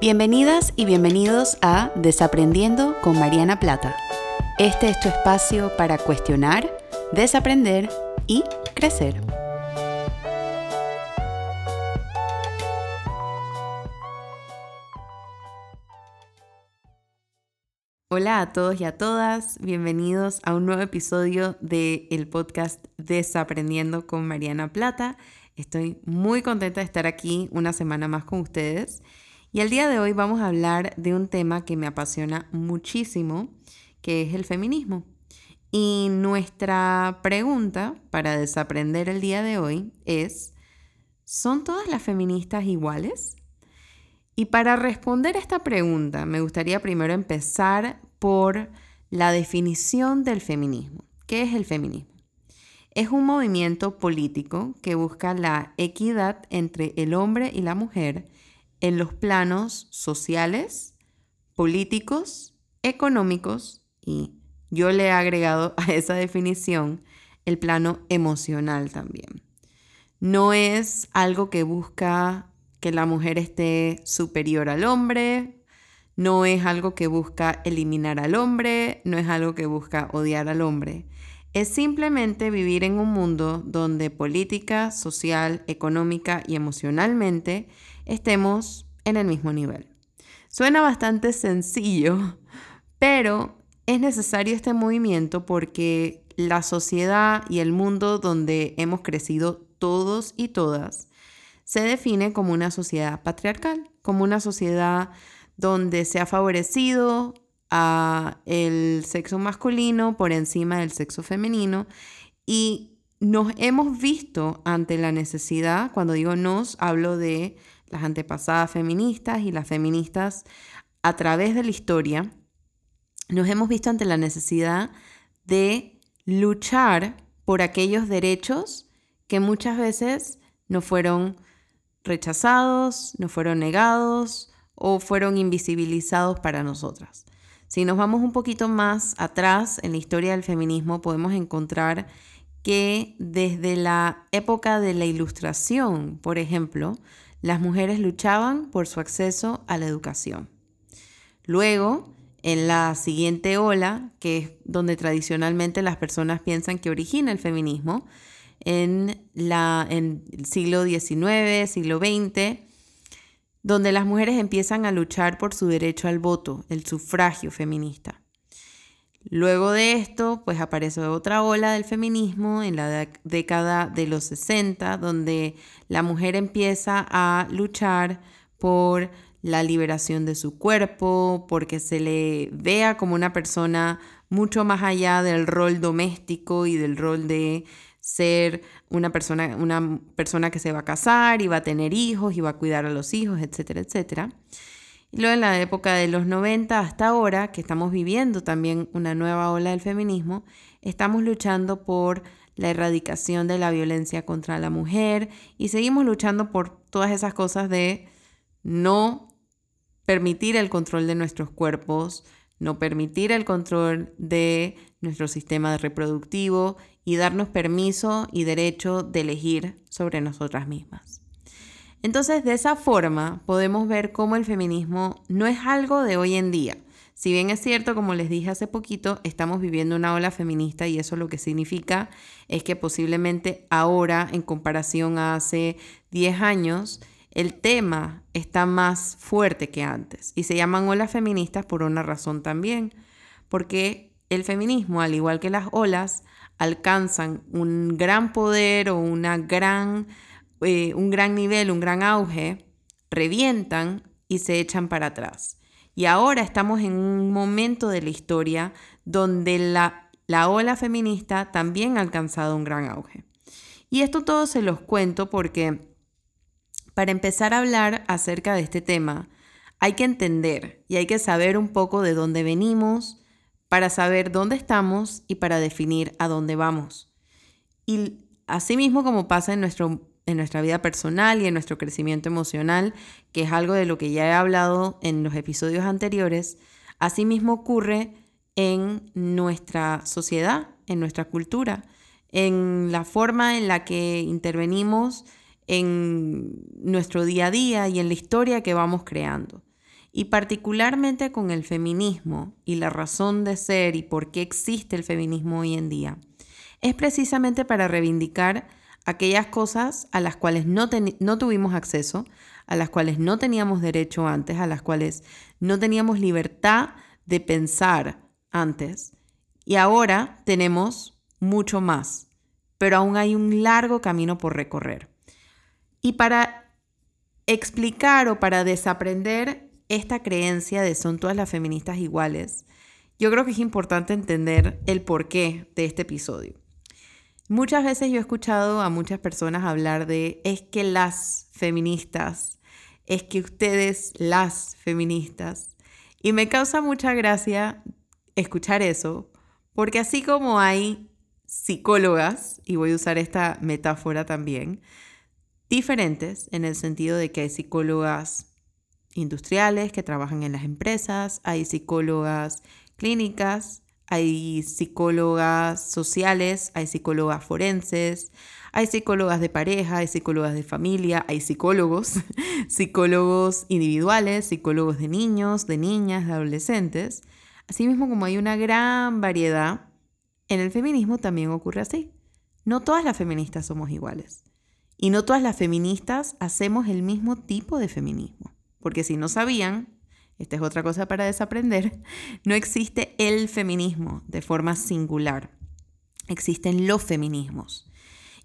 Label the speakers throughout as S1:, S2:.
S1: Bienvenidas y bienvenidos a Desaprendiendo con Mariana Plata. Este es tu espacio para cuestionar, desaprender y crecer. Hola a todos y a todas, bienvenidos a un nuevo episodio del el podcast Desaprendiendo con Mariana Plata. Estoy muy contenta de estar aquí una semana más con ustedes y el día de hoy vamos a hablar de un tema que me apasiona muchísimo, que es el feminismo. Y nuestra pregunta para desaprender el día de hoy es, ¿son todas las feministas iguales? Y para responder esta pregunta, me gustaría primero empezar por la definición del feminismo. ¿Qué es el feminismo? Es un movimiento político que busca la equidad entre el hombre y la mujer en los planos sociales, políticos, económicos y yo le he agregado a esa definición el plano emocional también. No es algo que busca que la mujer esté superior al hombre, no es algo que busca eliminar al hombre, no es algo que busca odiar al hombre. Es simplemente vivir en un mundo donde política, social, económica y emocionalmente estemos en el mismo nivel. Suena bastante sencillo, pero es necesario este movimiento porque la sociedad y el mundo donde hemos crecido todos y todas se define como una sociedad patriarcal, como una sociedad donde se ha favorecido a el sexo masculino por encima del sexo femenino y nos hemos visto ante la necesidad, cuando digo nos, hablo de las antepasadas feministas y las feministas a través de la historia, nos hemos visto ante la necesidad de luchar por aquellos derechos que muchas veces no fueron rechazados, no fueron negados o fueron invisibilizados para nosotras. Si nos vamos un poquito más atrás en la historia del feminismo, podemos encontrar que desde la época de la Ilustración, por ejemplo, las mujeres luchaban por su acceso a la educación. Luego, en la siguiente ola, que es donde tradicionalmente las personas piensan que origina el feminismo, en, la, en el siglo XIX, siglo XX, donde las mujeres empiezan a luchar por su derecho al voto, el sufragio feminista. Luego de esto, pues aparece otra ola del feminismo en la década de los 60, donde la mujer empieza a luchar por la liberación de su cuerpo, porque se le vea como una persona mucho más allá del rol doméstico y del rol de ser una persona, una persona que se va a casar y va a tener hijos y va a cuidar a los hijos, etcétera, etcétera. Y luego en la época de los 90 hasta ahora, que estamos viviendo también una nueva ola del feminismo, estamos luchando por la erradicación de la violencia contra la mujer y seguimos luchando por todas esas cosas de no permitir el control de nuestros cuerpos, no permitir el control de nuestro sistema reproductivo y darnos permiso y derecho de elegir sobre nosotras mismas. Entonces, de esa forma podemos ver cómo el feminismo no es algo de hoy en día. Si bien es cierto, como les dije hace poquito, estamos viviendo una ola feminista y eso lo que significa es que posiblemente ahora, en comparación a hace 10 años, el tema está más fuerte que antes. Y se llaman olas feministas por una razón también, porque el feminismo, al igual que las olas, alcanzan un gran poder o una gran eh, un gran nivel, un gran auge, revientan y se echan para atrás. Y ahora estamos en un momento de la historia donde la, la ola feminista también ha alcanzado un gran auge. Y esto todo se los cuento porque para empezar a hablar acerca de este tema, hay que entender y hay que saber un poco de dónde venimos, para saber dónde estamos y para definir a dónde vamos. Y asimismo como pasa en nuestro en nuestra vida personal y en nuestro crecimiento emocional, que es algo de lo que ya he hablado en los episodios anteriores, asimismo ocurre en nuestra sociedad, en nuestra cultura, en la forma en la que intervenimos en nuestro día a día y en la historia que vamos creando. y particularmente con el feminismo y la razón de ser y por qué existe el feminismo hoy en día, es precisamente para reivindicar aquellas cosas a las cuales no, no, tuvimos acceso, a las cuales no teníamos derecho antes, a las cuales no teníamos libertad de pensar antes. Y ahora tenemos mucho más, pero aún hay un largo camino por recorrer. Y para explicar o para desaprender esta creencia de son todas las feministas iguales, yo creo que es importante entender el porqué de este episodio. Muchas veces yo he escuchado a muchas personas hablar de es que las feministas, es que ustedes las feministas. Y me causa mucha gracia escuchar eso, porque así como hay psicólogas, y voy a usar esta metáfora también, diferentes en el sentido de que hay psicólogas industriales que trabajan en las empresas, hay psicólogas clínicas, hay psicólogas sociales, hay psicólogas forenses, hay psicólogas de pareja, hay psicólogas de familia, hay psicólogos, psicólogos individuales, psicólogos de niños, de niñas, de adolescentes. Asimismo, como hay una gran variedad, en el feminismo también ocurre así. No todas las feministas somos iguales. Y no todas las feministas hacemos el mismo tipo de feminismo. Porque si no sabían, esta es otra cosa para desaprender, no existe el feminismo de forma singular. Existen los feminismos.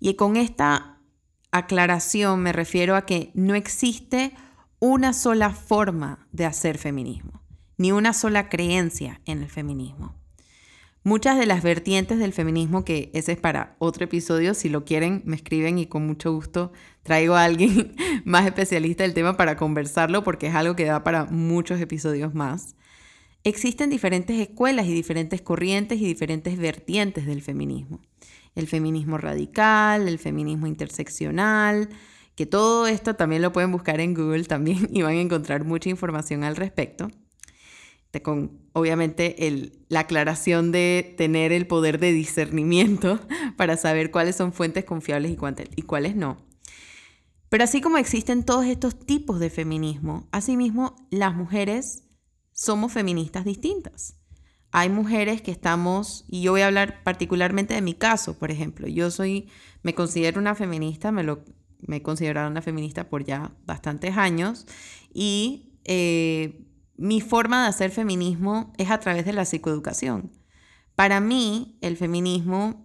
S1: Y con esta aclaración me refiero a que no existe una sola forma de hacer feminismo, ni una sola creencia en el feminismo. Muchas de las vertientes del feminismo, que ese es para otro episodio, si lo quieren, me escriben y con mucho gusto traigo a alguien más especialista del tema para conversarlo, porque es algo que da para muchos episodios más. Existen diferentes escuelas y diferentes corrientes y diferentes vertientes del feminismo. El feminismo radical, el feminismo interseccional, que todo esto también lo pueden buscar en Google también y van a encontrar mucha información al respecto con obviamente la aclaración de tener el poder de discernimiento para saber cuáles son fuentes confiables y, y cuáles no. Pero así como existen todos estos tipos de feminismo, asimismo las mujeres somos feministas distintas. Hay mujeres que estamos, y yo voy a hablar particularmente de mi caso, por ejemplo, yo soy, me considero una feminista, me, lo, me he considerado una feminista por ya bastantes años, y eh, mi forma de hacer feminismo es a través de la psicoeducación. Para mí, el feminismo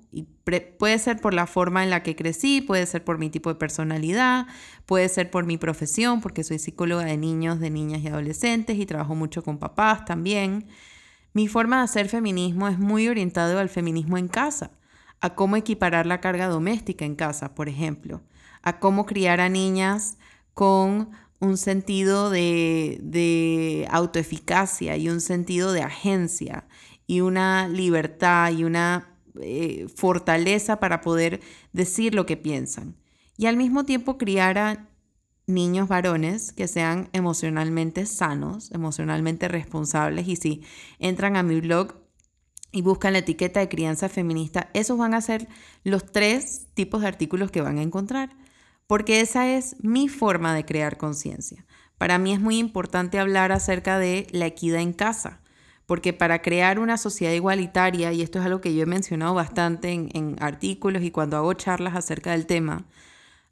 S1: puede ser por la forma en la que crecí, puede ser por mi tipo de personalidad, puede ser por mi profesión, porque soy psicóloga de niños, de niñas y adolescentes y trabajo mucho con papás también. Mi forma de hacer feminismo es muy orientado al feminismo en casa, a cómo equiparar la carga doméstica en casa, por ejemplo, a cómo criar a niñas con un sentido de, autoeficacia y un sentido de agencia y una libertad y una eh, fortaleza para poder decir lo que piensan. Y al mismo tiempo criar a niños varones que sean emocionalmente sanos, emocionalmente responsables. Y si entran a mi blog y buscan la etiqueta de crianza feminista, esos van a ser los tres tipos de artículos que van a encontrar porque esa es mi forma de crear conciencia. Para mí es muy importante hablar acerca de la equidad en casa, porque para crear una sociedad igualitaria, y esto es algo que yo he mencionado bastante en, artículos y cuando hago charlas acerca del tema,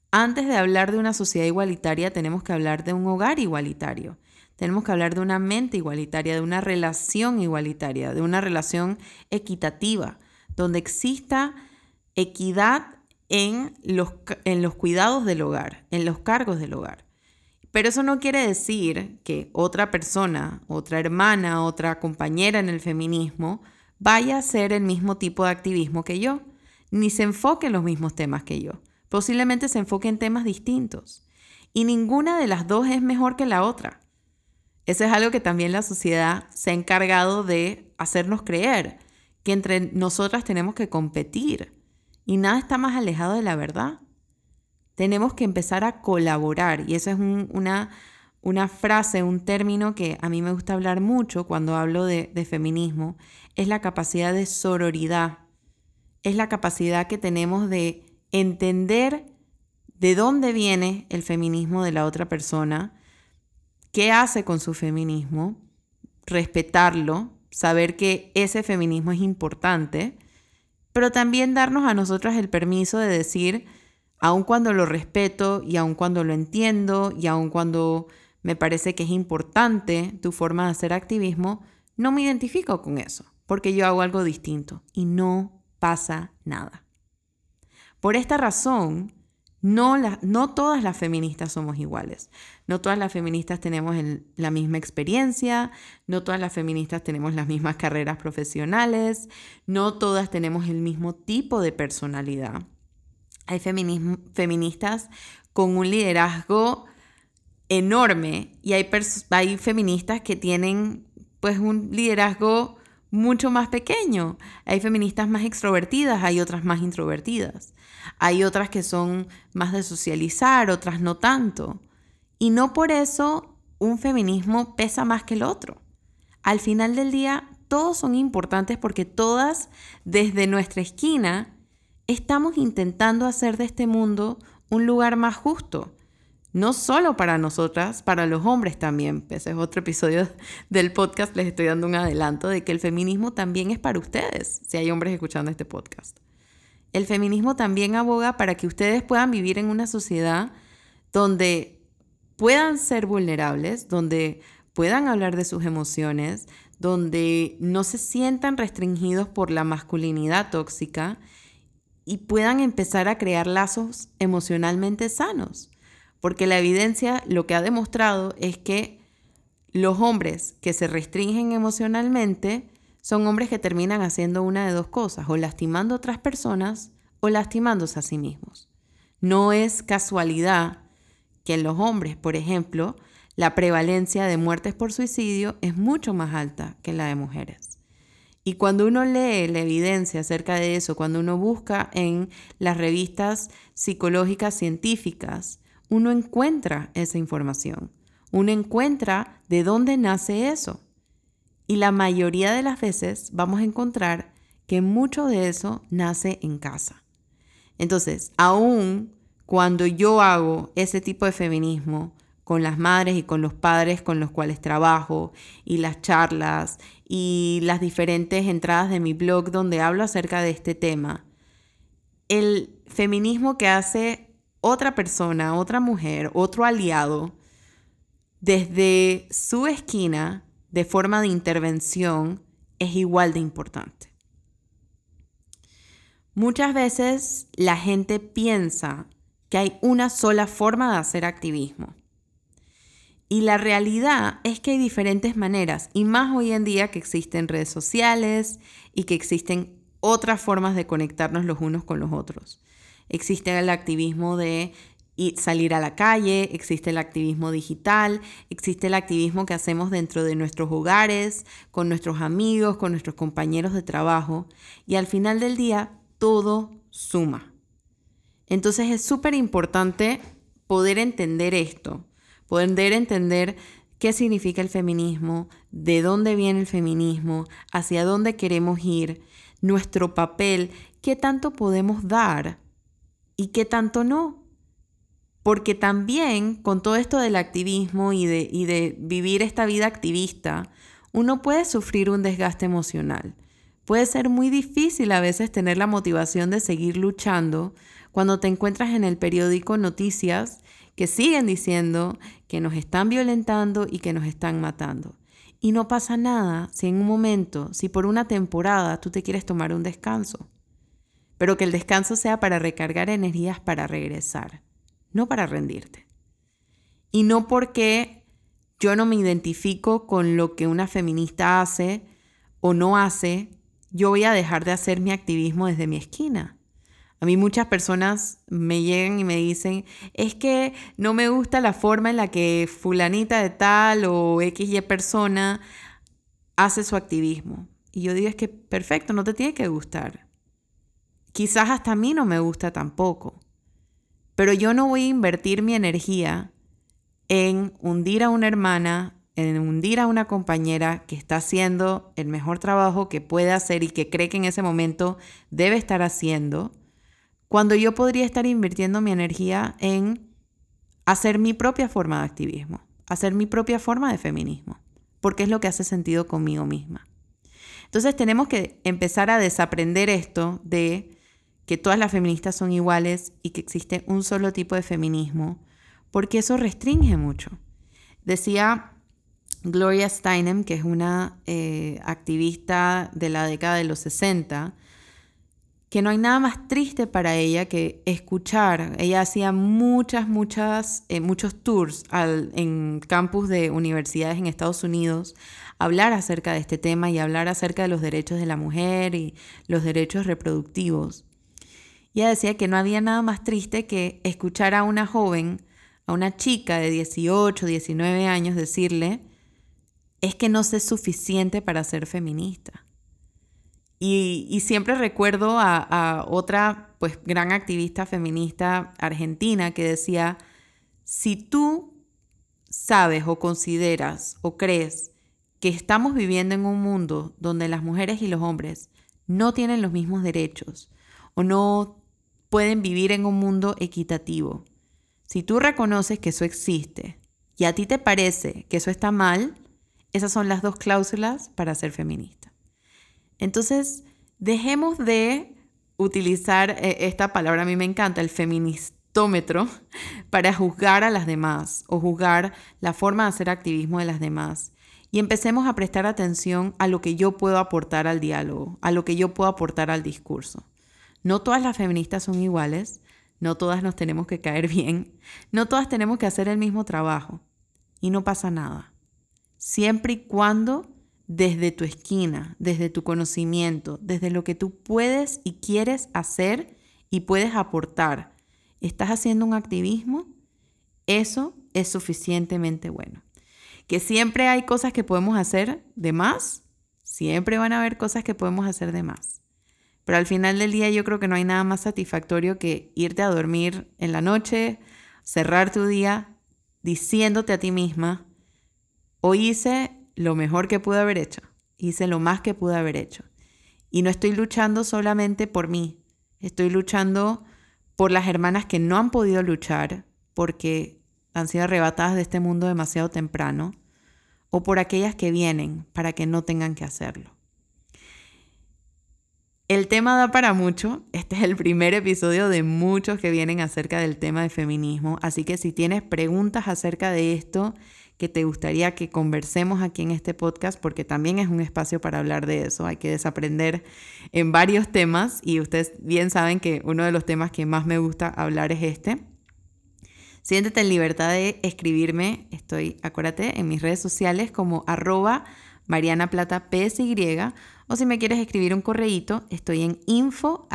S1: antes de hablar de una sociedad igualitaria tenemos que hablar de un hogar igualitario. Tenemos que hablar de una mente igualitaria, de una relación igualitaria, de una relación equitativa, donde exista equidad en los, en los cuidados del hogar, en los cargos del hogar. Pero eso no quiere decir que otra persona, otra hermana, otra compañera en el feminismo vaya a hacer el mismo tipo de activismo que yo, ni se enfoque en los mismos temas que yo. Posiblemente se enfoque en temas distintos. Y ninguna de las dos es mejor que la otra. Eso es algo que también la sociedad se ha encargado de hacernos creer, que entre nosotras tenemos que competir y nada está más alejado de la verdad. Tenemos que empezar a colaborar y eso es una, una frase, un término que a mí me gusta hablar mucho cuando hablo de, de feminismo, es la capacidad de sororidad. Es la capacidad que tenemos de entender de dónde viene el feminismo de la otra persona, qué hace con su feminismo, respetarlo, saber que ese feminismo es importante, pero también darnos a nosotras el permiso de decir, aun cuando lo respeto y aun cuando lo entiendo y aun cuando me parece que es importante tu forma de hacer activismo, no me identifico con eso, porque yo hago algo distinto y no pasa nada. Por esta razón, no, no todas las feministas somos iguales. No todas las feministas tenemos la misma experiencia, no todas las feministas tenemos las mismas carreras profesionales, no todas tenemos el mismo tipo de personalidad. Hay feministas con un liderazgo enorme y hay, hay feministas que tienen pues un liderazgo mucho más pequeño. Hay feministas más extrovertidas, hay otras más introvertidas. Hay otras que son más de socializar, otras no tanto. Y no por eso un feminismo pesa más que el otro. Al final del día, todos son importantes porque todas, desde nuestra esquina, estamos intentando hacer de este mundo un lugar más justo. No solo para nosotras, para los hombres también. Ese es otro episodio del podcast, les estoy dando un adelanto de que el feminismo también es para ustedes, si hay hombres escuchando este podcast. El feminismo también aboga para que ustedes puedan vivir en una sociedad donde puedan ser vulnerables, donde puedan hablar de sus emociones, donde no se sientan restringidos por la masculinidad tóxica y puedan empezar a crear lazos emocionalmente sanos. Porque la evidencia lo que ha demostrado es que los hombres que se restringen emocionalmente son hombres que terminan haciendo una de dos cosas, o lastimando a otras personas o lastimándose a sí mismos. No es casualidad que en los hombres, por ejemplo, la prevalencia de muertes por suicidio es mucho más alta que la de mujeres. Y cuando uno lee la evidencia acerca de eso, cuando uno busca en las revistas psicológicas científicas, uno encuentra esa información. Uno encuentra de dónde nace eso. Y la mayoría de las veces vamos a encontrar que mucho de eso nace en casa. Entonces, aún cuando yo hago ese tipo de feminismo con las madres y con los padres con los cuales trabajo y las charlas y las diferentes entradas de mi blog donde hablo acerca de este tema, el feminismo que hace otra persona, otra mujer, otro aliado, desde su esquina, de forma de intervención es igual de importante. Muchas veces la gente piensa que hay una sola forma de hacer activismo. Y la realidad es que hay diferentes maneras, y más hoy en día que existen redes sociales y que existen otras formas de conectarnos los unos con los otros. Existe el activismo de salir a la calle, existe el activismo digital, existe el activismo que hacemos dentro de nuestros hogares, con nuestros amigos, con nuestros compañeros de trabajo, y al final del día todo suma. Entonces es súper importante poder entender esto, poder entender qué significa el feminismo, de dónde viene el feminismo, hacia dónde queremos ir, nuestro papel, qué tanto podemos dar y qué tanto no porque también con todo esto del activismo y de, y de vivir esta vida activista, uno puede sufrir un desgaste emocional. Puede ser muy difícil a veces tener la motivación de seguir luchando cuando te encuentras en el periódico noticias que siguen diciendo que nos están violentando y que nos están matando. Y no pasa nada si en un momento, si por una temporada tú te quieres tomar un descanso, pero que el descanso sea para recargar energías para regresar no para rendirte. Y no porque yo no me identifico con lo que una feminista hace o no hace, yo voy a dejar de hacer mi activismo desde mi esquina. A mí muchas personas me llegan y me dicen, es que no me gusta la forma en la que fulanita de tal o XY persona hace su activismo. Y yo digo, es que perfecto, no te tiene que gustar. Quizás hasta a mí no me gusta tampoco. Pero yo no voy a invertir mi energía en hundir a una hermana, en hundir a una compañera que está haciendo el mejor trabajo que puede hacer y que cree que en ese momento debe estar haciendo, cuando yo podría estar invirtiendo mi energía en hacer mi propia forma de activismo, hacer mi propia forma de feminismo, porque es lo que hace sentido conmigo misma. Entonces tenemos que empezar a desaprender esto de que todas las feministas son iguales y que existe un solo tipo de feminismo, porque eso restringe mucho. Decía Gloria Steinem, que es una eh, activista de la década de los 60, que no hay nada más triste para ella que escuchar. Ella hacía muchas, muchas, eh, muchos tours en campus de universidades en Estados Unidos, hablar acerca de este tema y hablar acerca de los derechos de la mujer y los derechos reproductivos. Ella decía que no había nada más triste que escuchar a una joven, a una chica de 18, 19 años decirle, es que no sé suficiente para ser feminista. Y, siempre recuerdo a, otra pues, gran activista feminista argentina que decía, si tú sabes o consideras o crees que estamos viviendo en un mundo donde las mujeres y los hombres no tienen los mismos derechos o no pueden vivir en un mundo equitativo, si tú reconoces que eso existe y a ti te parece que eso está mal, esas son las dos cláusulas para ser feminista. Entonces, dejemos de utilizar eh, esta palabra, a mí me encanta, el feministómetro, para juzgar a las demás o juzgar la forma de hacer activismo de las demás. Y empecemos a prestar atención a lo que yo puedo aportar al diálogo, a lo que yo puedo aportar al discurso. No todas las feministas son iguales, no todas nos tenemos que caer bien, no todas tenemos que hacer el mismo trabajo. Y no pasa nada. Siempre y cuando desde tu esquina, desde tu conocimiento, desde lo que tú puedes y quieres hacer y puedes aportar, estás haciendo un activismo, eso es suficientemente bueno. Que siempre hay cosas que podemos hacer de más, siempre van a haber cosas que podemos hacer de más. Pero al final del día yo creo que no hay nada más satisfactorio que irte a dormir en la noche, cerrar tu día diciéndote a ti misma, hoy hice lo mejor que pude haber hecho, hice lo más que pude haber hecho. Y no estoy luchando solamente por mí, estoy luchando por las hermanas que no han podido luchar porque han sido arrebatadas de este mundo demasiado temprano, o por aquellas que vienen para que no tengan que hacerlo. El tema da para mucho. Este es el primer episodio de muchos que vienen acerca del tema de feminismo. Así que si tienes preguntas acerca de esto que te gustaría que conversemos aquí en este podcast, porque también es un espacio para hablar de eso. Hay que desaprender en varios temas y ustedes bien saben que uno de los temas que más me gusta hablar es este. Siéntete en libertad de escribirme. Estoy, acuérdate, en mis redes sociales como arroba Mariana Plata PSY o si me quieres escribir un correíto, estoy en info.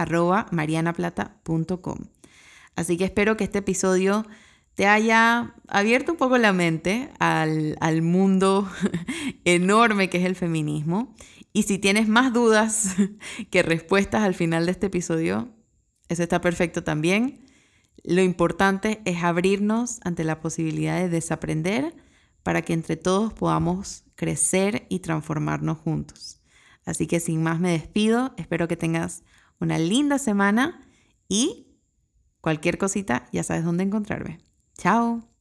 S1: Así que espero que este episodio te haya abierto un poco la mente al, al mundo enorme que es el feminismo. Y si tienes más dudas que respuestas al final de este episodio, eso está perfecto también. Lo importante es abrirnos ante la posibilidad de desaprender para que entre todos podamos crecer y transformarnos juntos. Así que sin más me despido, espero que tengas una linda semana y cualquier cosita ya sabes dónde encontrarme. Ciao。